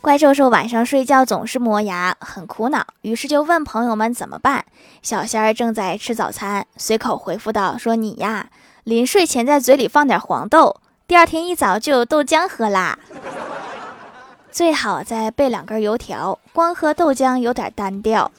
怪兽兽晚上睡觉总是磨牙，很苦恼。于是就问朋友们怎么办？小仙儿正在吃早餐，随口回复道：说你呀，临睡前在嘴里放点黄豆，第二天一早就有豆浆喝啦。最好再备两根油条，光喝豆浆有点单调。